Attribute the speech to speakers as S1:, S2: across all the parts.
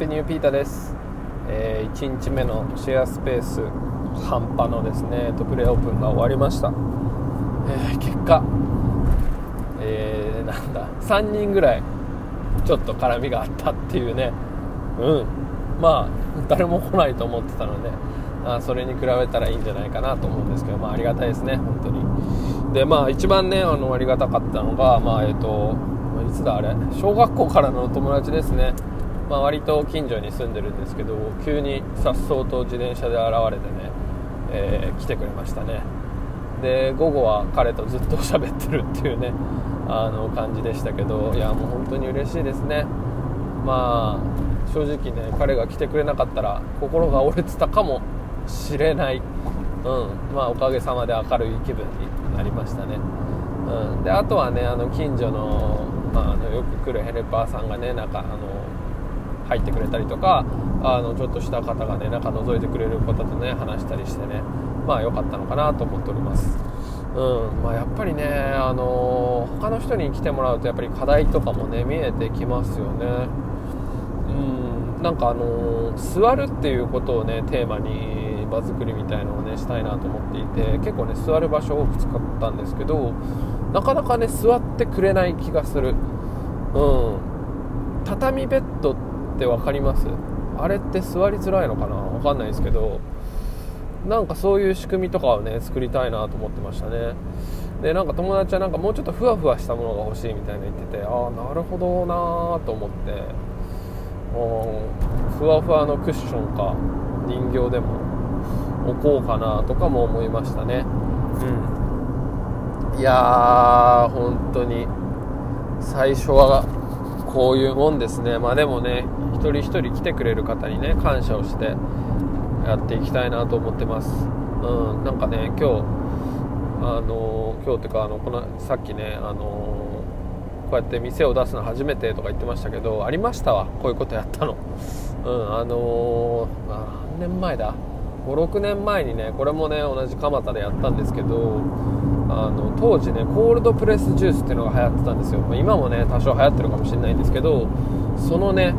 S1: ピニューピーターです、えー1日目のシェアスペース半端のですねトプレオープンが終わりました、えー結果、えーなんだ3人ぐらいちょっと絡みがあったっていうね。うん。まあ誰も来ないと思ってたのであそれに比べたらいいんじゃないかなと思うんですけど、まあ、ありがたいですね本当に。でまあ一番ねあのありがたかったのがまあえっ、といつだあれ？小学校からのお友達ですね。まあ、割と近所に住んでるんですけど急にさっそうと自転車で現れてね、えー来てくれましたね。で午後は彼とずっと喋ってるっていうねあの感じでしたけどいやもう本当に嬉しいですね。まあ正直ね彼が来てくれなかったら心が折れてたかもしれない、うん。まあ、おかげさまで明るい気分になりましたね、うん、であとはねあの近所の,、まあ、あのよく来るヘルパーさんがねなんかあの入ってくれたりとかあのちょっとした方がね中覗いてくれる方とね話したりしてねまあ良かったのかなと思っております。うんまあ、やっぱりね、あの他の人に来てもらうとやっぱり課題とかもね見えてきますよね。うんなんかあの座るっていうことをねテーマに場作りみたいのをねしたいなと思っていて結構ね座る場所を多く使ったんですけどなかなかね座ってくれない気がする。うん畳ベッドって分かります？あれって座りづらいのかな？分かんないですけどなんかそういう仕組みとかをね作りたいなと思ってましたね。でなんか友達はなんかもうちょっとふわふわしたものが欲しいみたいな言っててああなるほどなーと思ってふわふわのクッションか人形でも置こうかなとかも思いましたね。うん。いやー本当に最初はこういうもんですね。まあでもね一人一人来てくれる方にね感謝をしてやっていきたいなと思ってます。うんなんかね今日あの今日っていうかあのこのさっきねあのこうやって店を出すの初めてとか言ってましたけどありましたわ。こういうことやったの。うんあのあ何年前だ？56年前にねこれもね同じ蒲田でやったんですけどあの当時ねコールドプレスジュースっていうのが流行ってたんですよ。まあ今もね多少流行ってるかもしれないんですけどそのね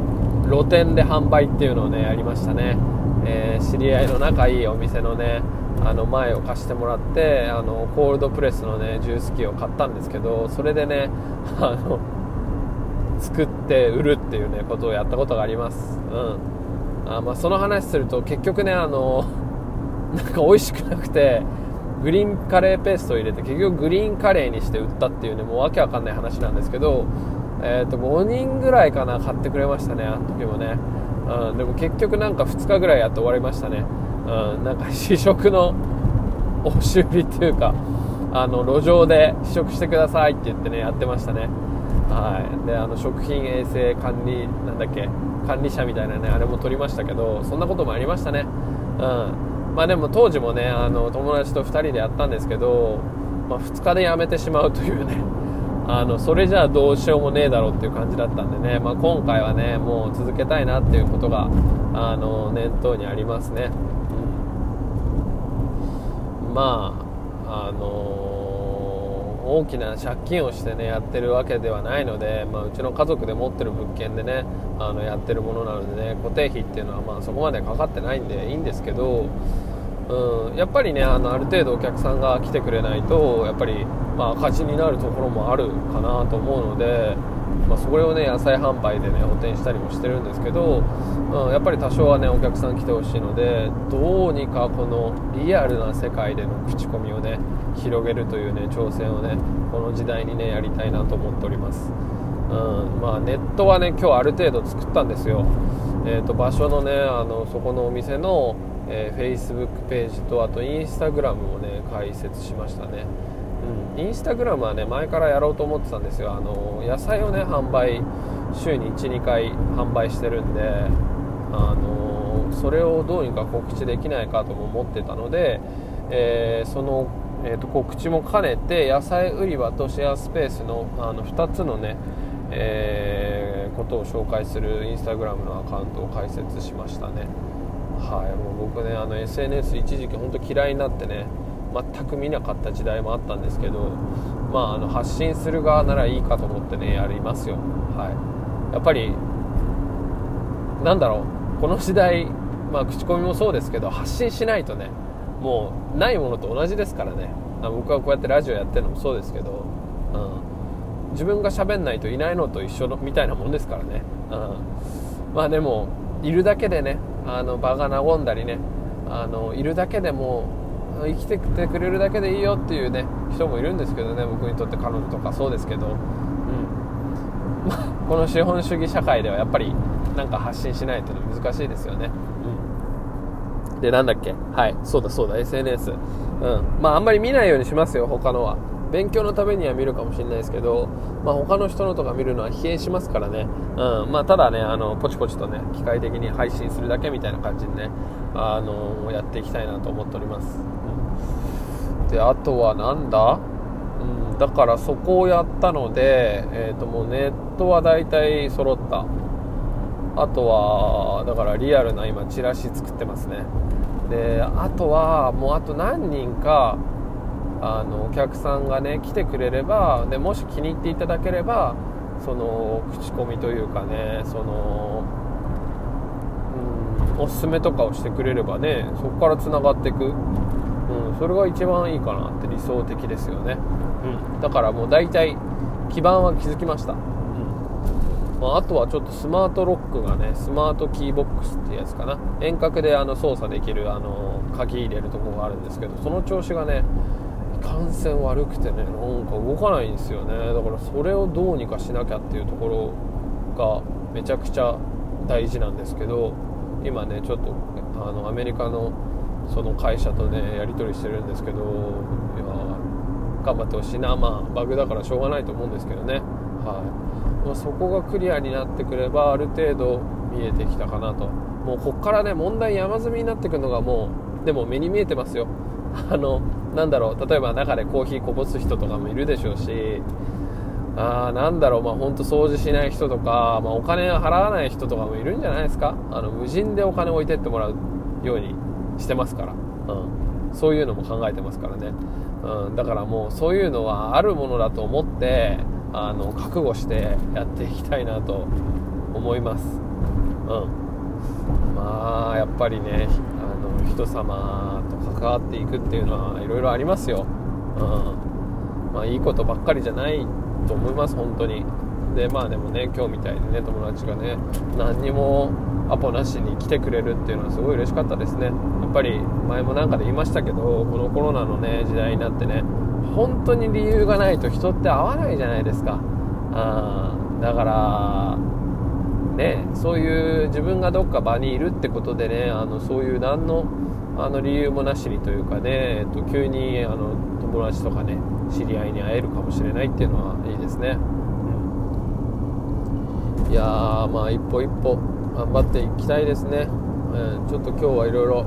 S1: 露店で販売っていうのをねやりましたね、えー知り合いの仲いいお店のねあの前を貸してもらってあのコールドプレスのねジュース機を買ったんですけどそれでねあの作って売るっていうねことをやったことがあります。うん。あまあその話すると結局ねあの なんか美味しくなくてグリーンカレーペーストを入れて結局グリーンカレーにして売ったっていうねもうわけわかんない話なんですけどえー、と5人ぐらいかな買ってくれましたねあの時もね、うん、でも結局なんか2日ぐらいやって終わりましたね、うん、なんか 試食の押し売りっていうかあの路上で試食してくださいって言ってねやってましたね。はい。であの食品衛生管理なんだっけ管理者みたいなねあれも取りましたけどそんなこともありましたね。うん。まあでも当時もねあの友達と2人でやったんですけど、まあ、2日でやめてしまうというね あのそれじゃあどうしようもねえだろうっていう感じだったんでね、まあ、今回はねもう続けたいなっていうことがあの念頭にありますね、うん。まああの大きな借金をしてねやってるわけではないので、まあ、うちの家族で持ってる物件でねあのやってるものなのでね固定費っていうのはまあそこまでかかってないんでいいんですけどうん、やっぱりねあのある程度お客さんが来てくれないとやっぱり、まあ、赤字になるところもあるかなと思うので、まあ、それをね野菜販売でね補填したりもしてるんですけど、うん、やっぱり多少はねお客さん来てほしいのでどうにかこのリアルな世界での口コミをね広げるというね挑戦をねこの時代にねやりたいなと思っております、うんまあ、ネットはね今日ある程度作ったんですよ、えー、と場所のねあのそこのお店のえー、Facebook ページとあと Instagram もね開設しましたね、うん、Instagram はね前からやろうと思ってたんですよ。あの野菜をね販売週に12回販売してるんであのそれをどうにか告知できないかとも思ってたので、えー、その、えー、と告知も兼ねて野菜売り場とシェアスペースのあの2つのね、えー、ことを紹介する Instagram のアカウントを開設しましたね。はい、もう僕ねあの SNS 一時期本当嫌いになってね全く見なかった時代もあったんですけど、まあ、あの発信する側ならいいかと思ってねやりますよ、はい、やっぱりなんだろう。この時代、まあ、口コミもそうですけど発信しないとねもうないものと同じですからね。僕はこうやってラジオやってるのもそうですけど、うん、自分が喋んないといないのと一緒のみたいなもんですからね、うん、まあでもいるだけでねあの場が和んだりねあのいるだけでも生きててくれるだけでいいよっていうね人もいるんですけどね僕にとって彼女とかそうですけど、うん。まあ、この資本主義社会ではやっぱりなんか発信しないと難しいですよね、うん、でなんだっけ？はいそうだそうだ SNS うん。まああんまり見ないようにしますよ他のは。勉強のためには見るかもしれないですけど、まあ、他の人のとか見るのは疲弊しますからね、うん。まあ、ただねあのポチポチとね機械的に配信するだけみたいな感じでねあのやっていきたいなと思っております、うん、であとはなんだ、うん、だからそこをやったので、えー、ともうネットは大体揃った。あとはだからリアルな今チラシ作ってますね。であとはもうあと何人かあのお客さんがね来てくれればでもし気に入っていただければその口コミというかねそのうんおすすめとかをしてくれればねそこからつながっていく、それが一番いいかなって理想的ですよね、うん、だからもう大体基盤は築きました、うん。まあ、あとはちょっとスマートロックがねスマートキーボックスってやつかな。遠隔であの操作できるあの鍵入れるとこがあるんですけどその調子がね感染悪くてねなんか動かないんですよね。だからそれをどうにかしなきゃっていうところがめちゃくちゃ大事なんですけど今ねちょっとあのアメリカのその会社とねやり取りしてるんですけどいや頑張ってほしいな。まあバグだからしょうがないと思うんですけどね。はい、まあ、そこがクリアになってくればある程度見えてきたかなと。もうこっからね問題山積みになってくるのがもうでも目に見えてますよ。あのなんだろう。例えば中でコーヒーこぼす人とかもいるでしょうし。あなんだろう、まあ、本当掃除しない人とか、まあ、お金払わない人とかもいるんじゃないですか。あの無人でお金置いてってもらうように。してますから、うん、そういうのも考えてますからね、うん、だからもうそういうのはあるものだと思ってあの覚悟してやっていきたいなと思います、うん、まあやっぱりねあの人様と関わっていくっていうのはいろいろありますよ、うん。まあ、いいことばっかりじゃないと思います本当にでまあでもね今日みたいにね友達がね何にもアポなしに来てくれるっていうのはすごい嬉しかったですね。やっぱり前もなんかで言いましたけどこのコロナのね時代になってね本当に理由がないと人って会わないじゃないですか。あだからねそういう自分がどっか場にいるってことでねあのそういう何のあの理由もなしにというかね、えっと、急にあの友達とかね知り合いに会えるかもしれないっていうのはいいですね、いやーまあ一歩一歩頑張っていきたいですね、えー、ちょっと今日はいろいろ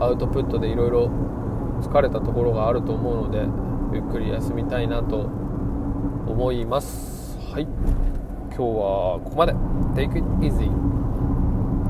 S1: アウトプットでいろいろ疲れたところがあると思うのでゆっくり休みたいなと思います。はい。今日はここまで。Take it easy